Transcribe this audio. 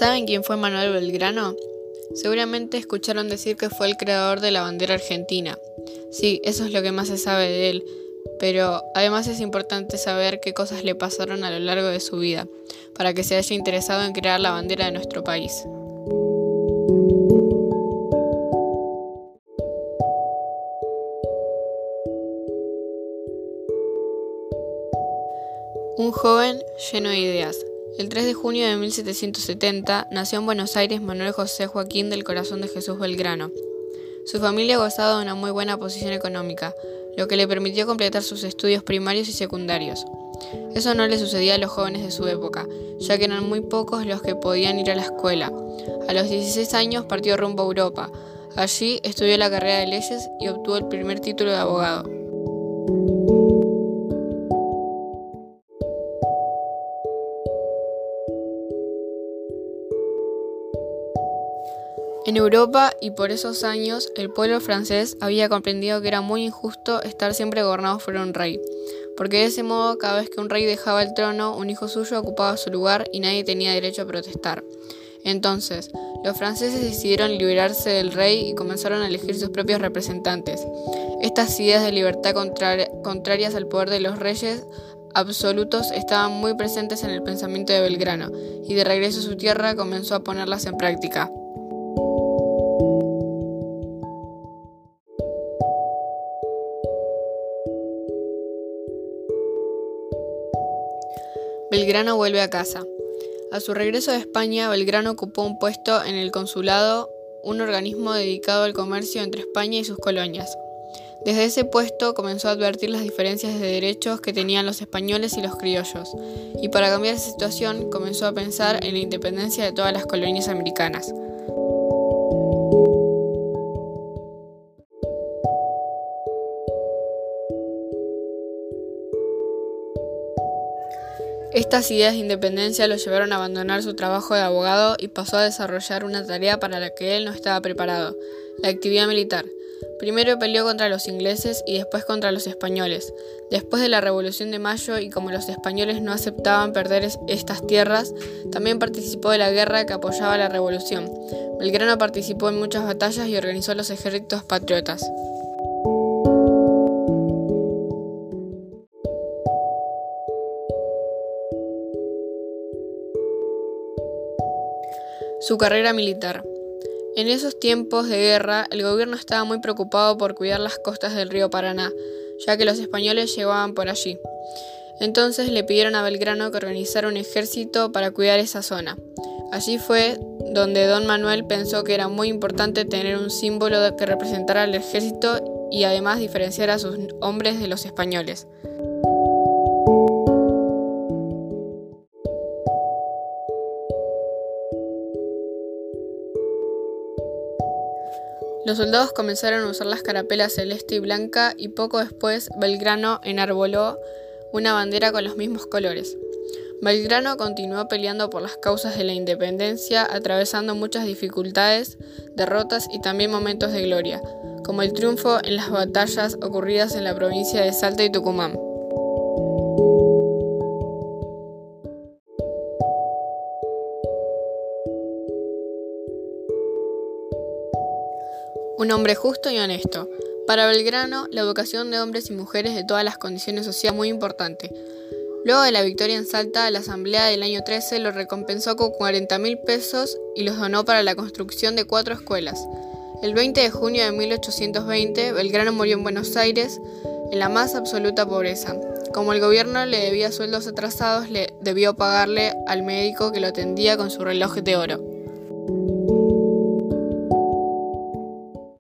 ¿Saben quién fue Manuel Belgrano? Seguramente escucharon decir que fue el creador de la bandera argentina. Sí, eso es lo que más se sabe de él, pero además es importante saber qué cosas le pasaron a lo largo de su vida, para que se haya interesado en crear la bandera de nuestro país. Un joven lleno de ideas. El 3 de junio de 1770 nació en Buenos Aires Manuel José Joaquín del Corazón de Jesús Belgrano. Su familia gozaba de una muy buena posición económica, lo que le permitió completar sus estudios primarios y secundarios. Eso no le sucedía a los jóvenes de su época, ya que eran muy pocos los que podían ir a la escuela. A los 16 años partió rumbo a Europa. Allí estudió la carrera de leyes y obtuvo el primer título de abogado. En Europa y por esos años el pueblo francés había comprendido que era muy injusto estar siempre gobernado por un rey, porque de ese modo cada vez que un rey dejaba el trono, un hijo suyo ocupaba su lugar y nadie tenía derecho a protestar. Entonces, los franceses decidieron liberarse del rey y comenzaron a elegir sus propios representantes. Estas ideas de libertad contrarias al poder de los reyes absolutos estaban muy presentes en el pensamiento de Belgrano, y de regreso a su tierra comenzó a ponerlas en práctica. Belgrano vuelve a casa. A su regreso de España, Belgrano ocupó un puesto en el consulado, un organismo dedicado al comercio entre España y sus colonias. Desde ese puesto comenzó a advertir las diferencias de derechos que tenían los españoles y los criollos, y para cambiar esa situación comenzó a pensar en la independencia de todas las colonias americanas. Estas ideas de independencia lo llevaron a abandonar su trabajo de abogado y pasó a desarrollar una tarea para la que él no estaba preparado, la actividad militar. Primero peleó contra los ingleses y después contra los españoles. Después de la Revolución de Mayo y como los españoles no aceptaban perder estas tierras, también participó de la guerra que apoyaba la revolución. Belgrano participó en muchas batallas y organizó los ejércitos patriotas. Su carrera militar. En esos tiempos de guerra, el gobierno estaba muy preocupado por cuidar las costas del río Paraná, ya que los españoles llegaban por allí. Entonces le pidieron a Belgrano que organizara un ejército para cuidar esa zona. Allí fue donde don Manuel pensó que era muy importante tener un símbolo que representara al ejército y además diferenciar a sus hombres de los españoles. Los soldados comenzaron a usar las carapelas celeste y blanca y poco después Belgrano enarboló una bandera con los mismos colores. Belgrano continuó peleando por las causas de la independencia, atravesando muchas dificultades, derrotas y también momentos de gloria, como el triunfo en las batallas ocurridas en la provincia de Salta y Tucumán. Un hombre justo y honesto. Para Belgrano, la educación de hombres y mujeres de todas las condiciones sociales es muy importante. Luego de la victoria en Salta, la Asamblea del año 13 lo recompensó con 40 mil pesos y los donó para la construcción de cuatro escuelas. El 20 de junio de 1820, Belgrano murió en Buenos Aires en la más absoluta pobreza. Como el gobierno le debía sueldos atrasados, le debió pagarle al médico que lo atendía con su reloj de oro.